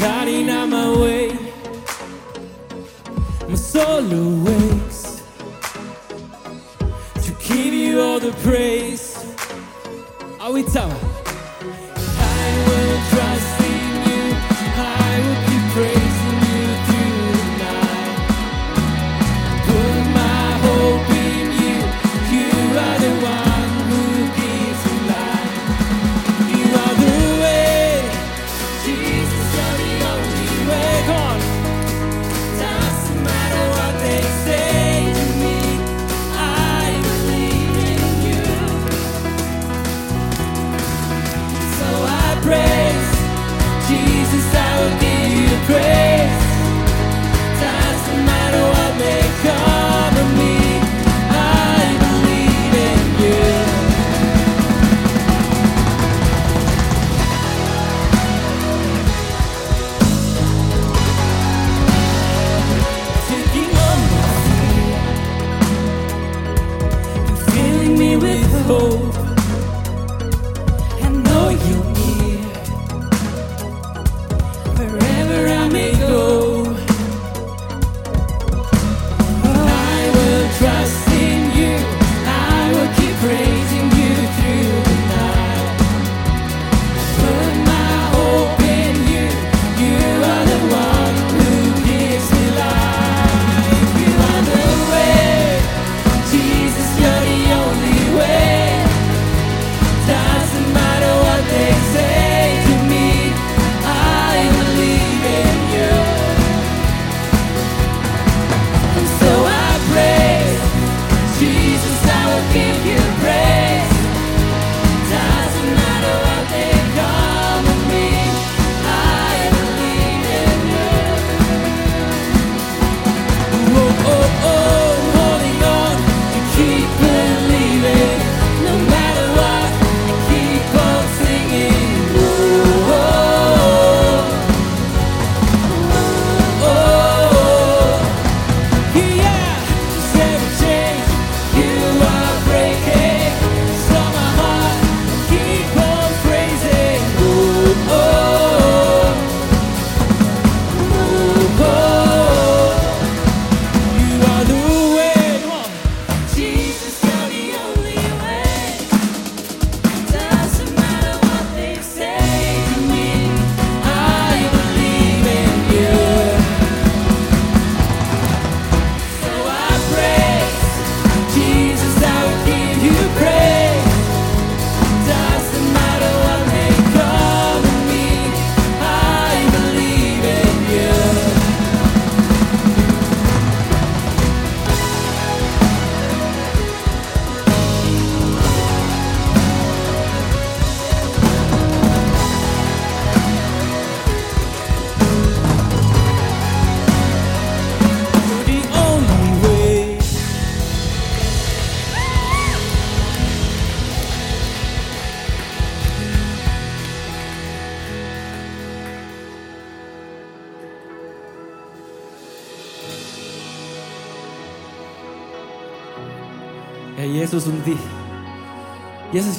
Lighting out my way, my soul awakes to give you all the praise. Are we tower?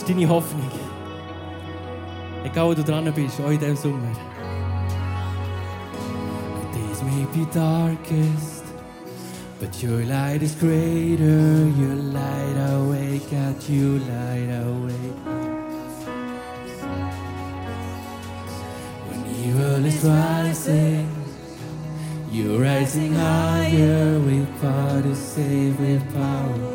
deine Hoffnung. Egal, wo du dran bist, auch in diesem Sommer. Days may be darkest, but your light is greater. Your light awake at you, light awake. When evil is rising, you're rising higher with power to save with power.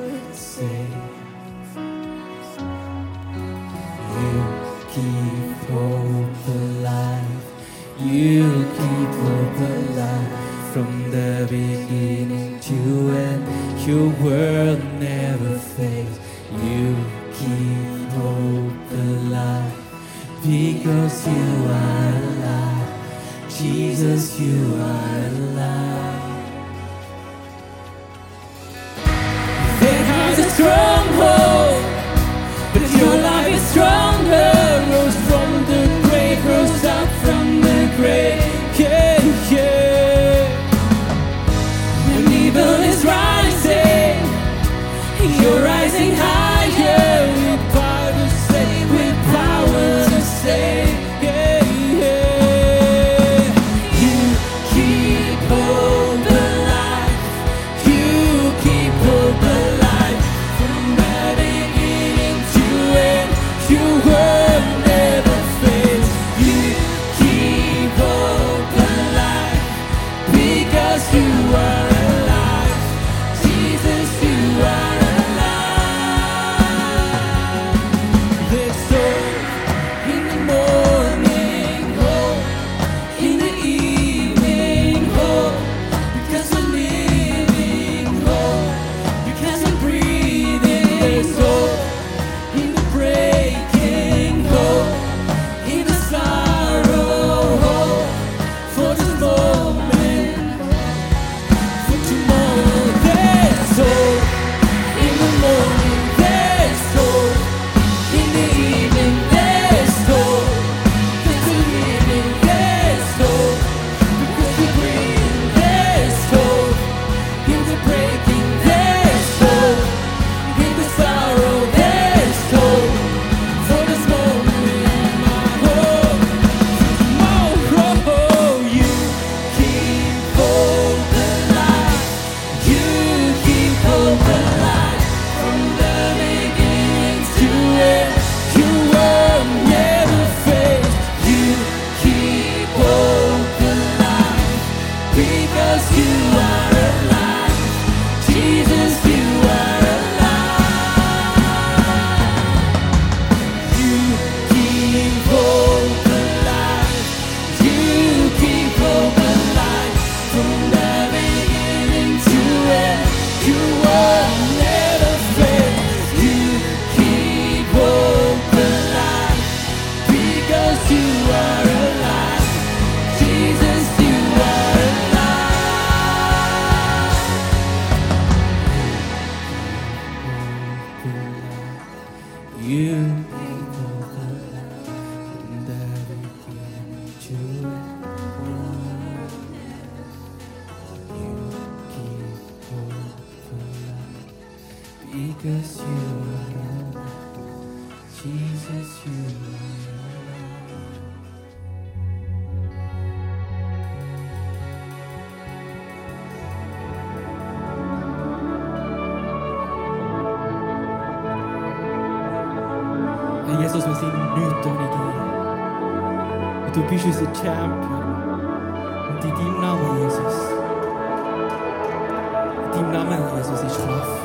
Deinem Namen, Jesus, ist Kraft.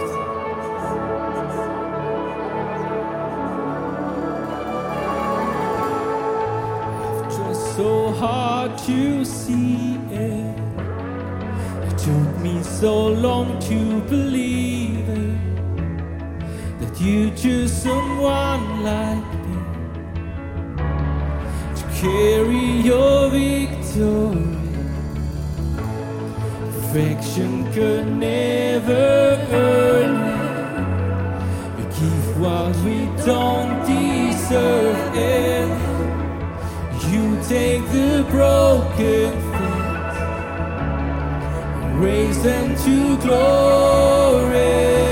So hard to see it. It took me so long to believe it that you choose someone like me to carry your victory. Perfection could never earn it. You give what we don't deserve, and you take the broken things raise them to glory.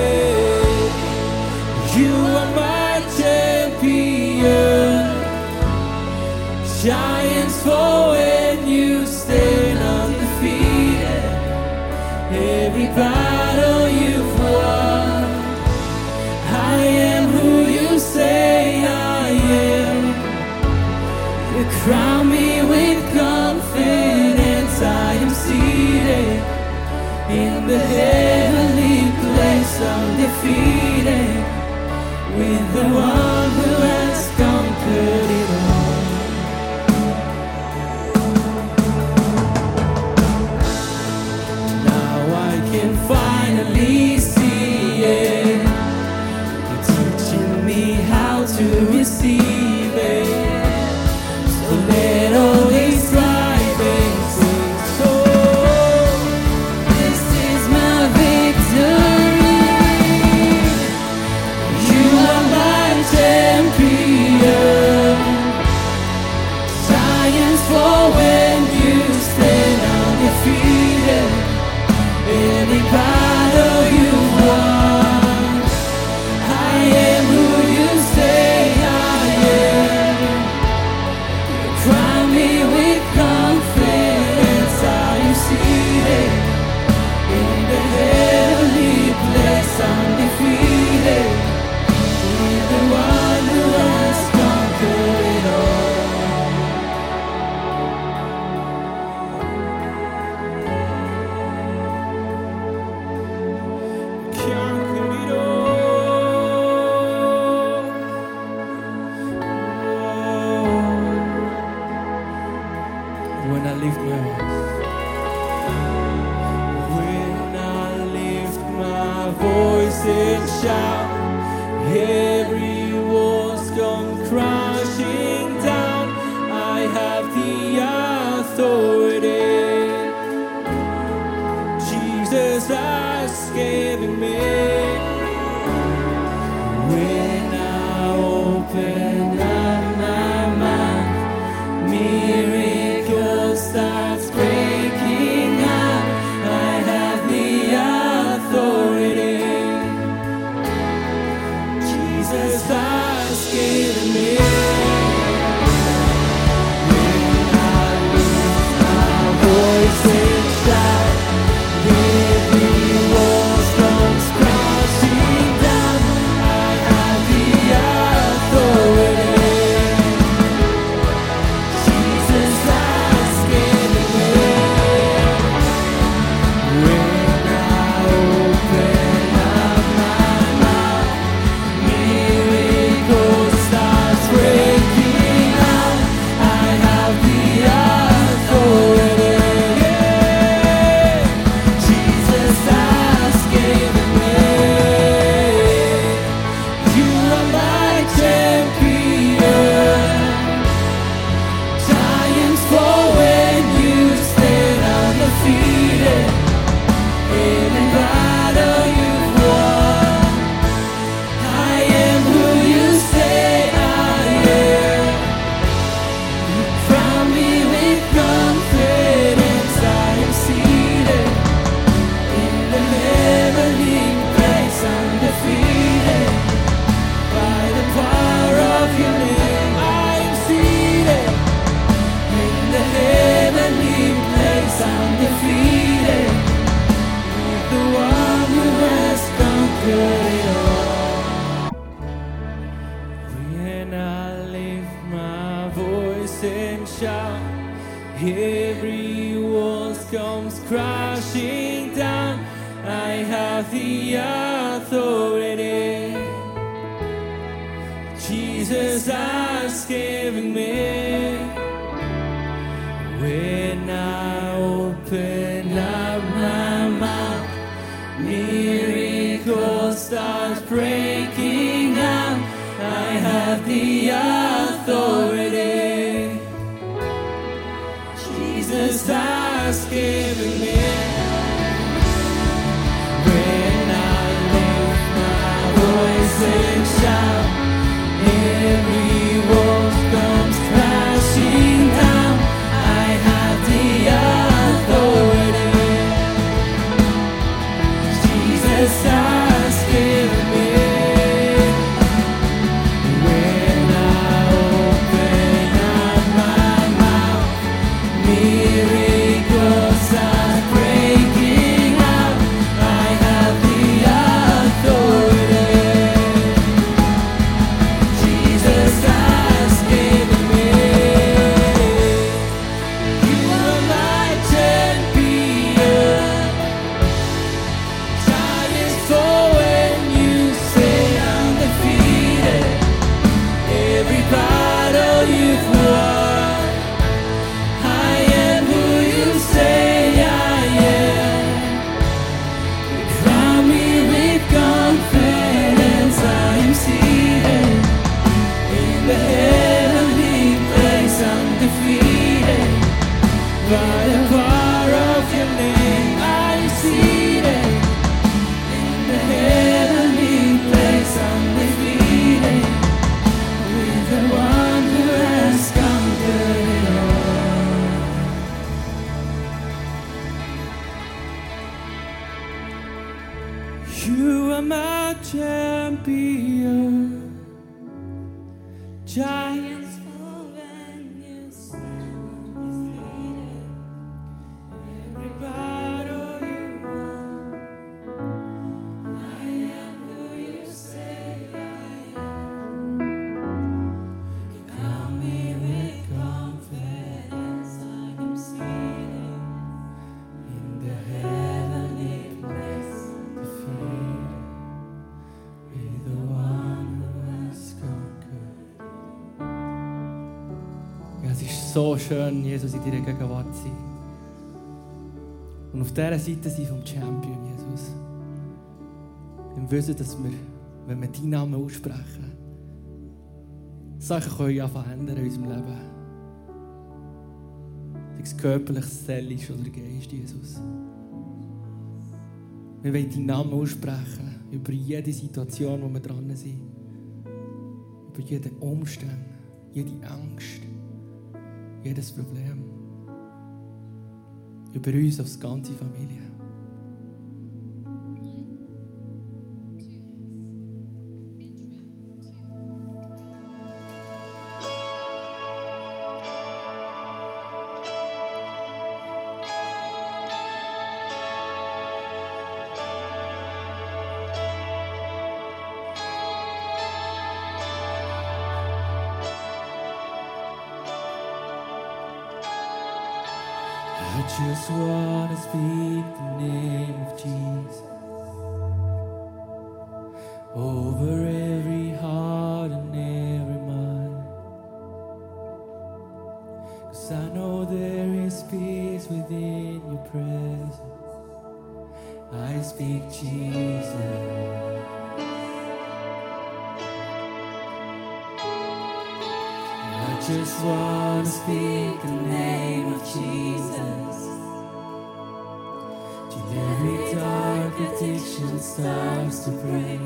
Every battle you've won. I am who you say I am. You crown me with confidence. I am seated in the heavenly place, undefeated with the one Jesus has given me. When I open Every wall comes crashing down. I have the authority. Jesus has given me. Jesus has miracles champion. Giants so schön, Jesus, in deiner Gegenwart zu sein. Und auf dieser Seite sein vom Champion, Jesus. Im Wissen, dass wir, wenn wir deinen Namen aussprechen, Sachen können anfangen ändern in unserem Leben. Sei es körperlich, seelisch oder Geist, Jesus. Wir wollen deinen Namen aussprechen über jede Situation, wo wir dran sind. Über jeden Umstand, jede Angst, jedes Problem. Über uns als ganze Familie. Just want to speak the name of Jesus over every heart and every mind. Cause I know there is peace within your presence. I speak Jesus. I just want to speak the name of Jesus. Every dark addiction starts to break.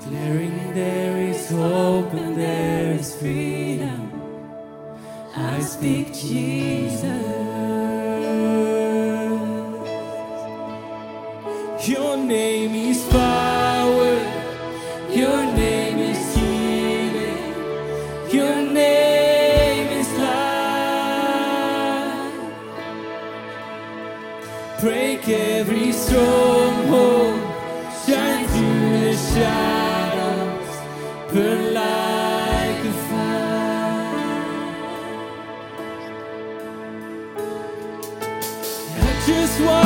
Declaring there is hope and there is freedom. I speak Jesus. burn like a fire. I just want.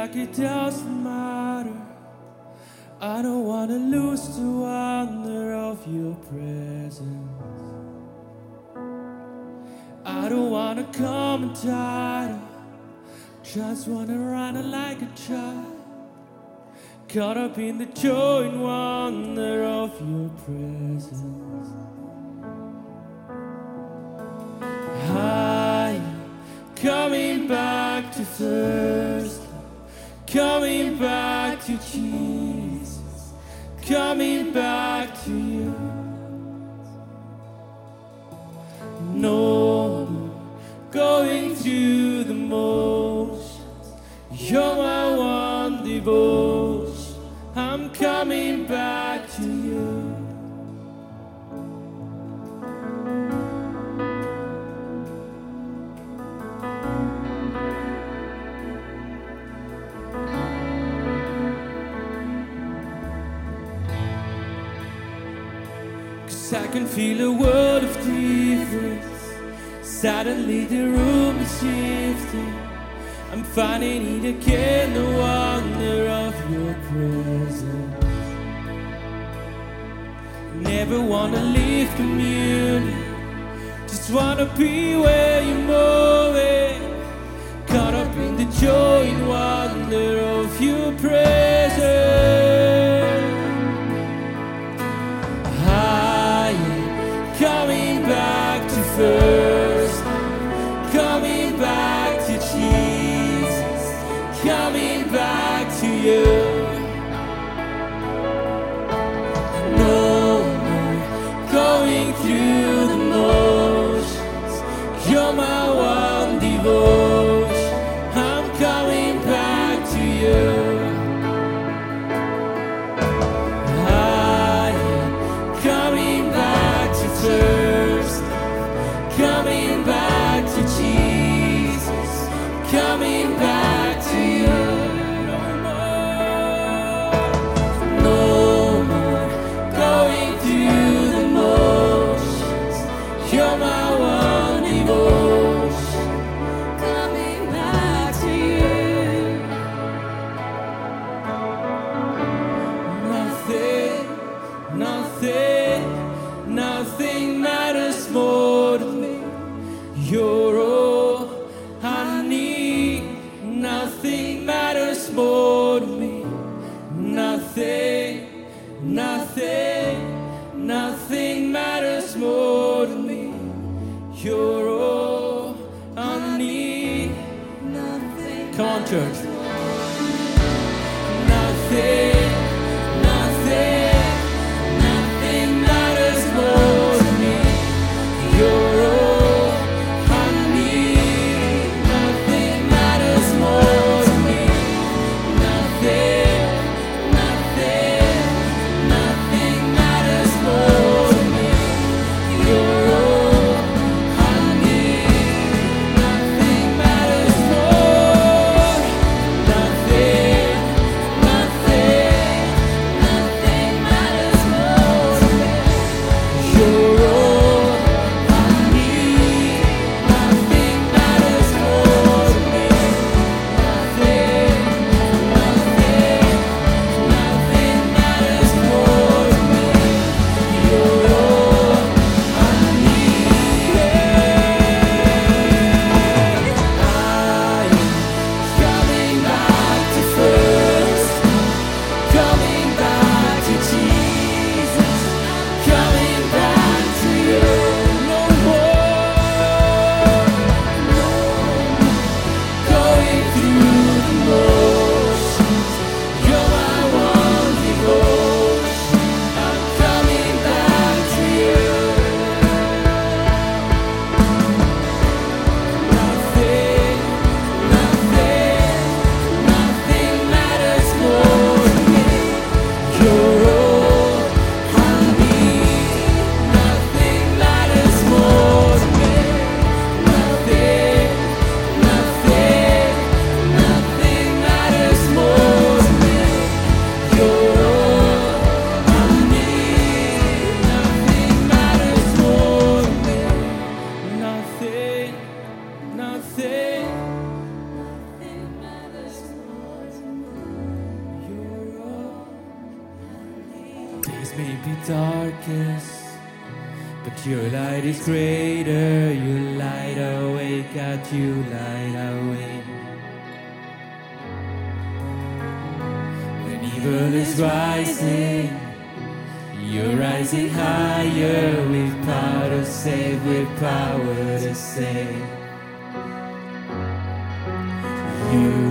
Like it doesn't matter. I don't wanna lose the wonder of your presence. I don't wanna come and tired. Just wanna run like a child. Caught up in the joy and wonder of your presence. I'm coming back to first, coming back to Jesus, coming back to you. Feel a world of difference. Suddenly the room is shifting. I'm finding it again, the wonder of your presence. Never wanna leave communion. Just wanna be where you're moving. Caught up in the joy and wonder You